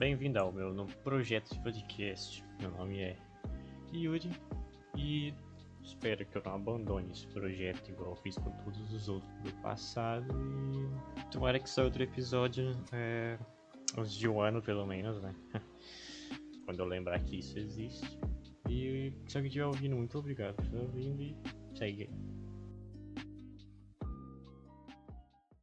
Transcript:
Bem-vindo ao meu novo projeto de podcast. Meu nome é Yuri e espero que eu não abandone esse projeto igual eu fiz com todos os outros do passado. E tomara que saia outro episódio é, uns de um ano pelo menos, né? Quando eu lembrar que isso existe. E se alguém estiver ouvindo, muito obrigado por estar ouvindo e segue aí.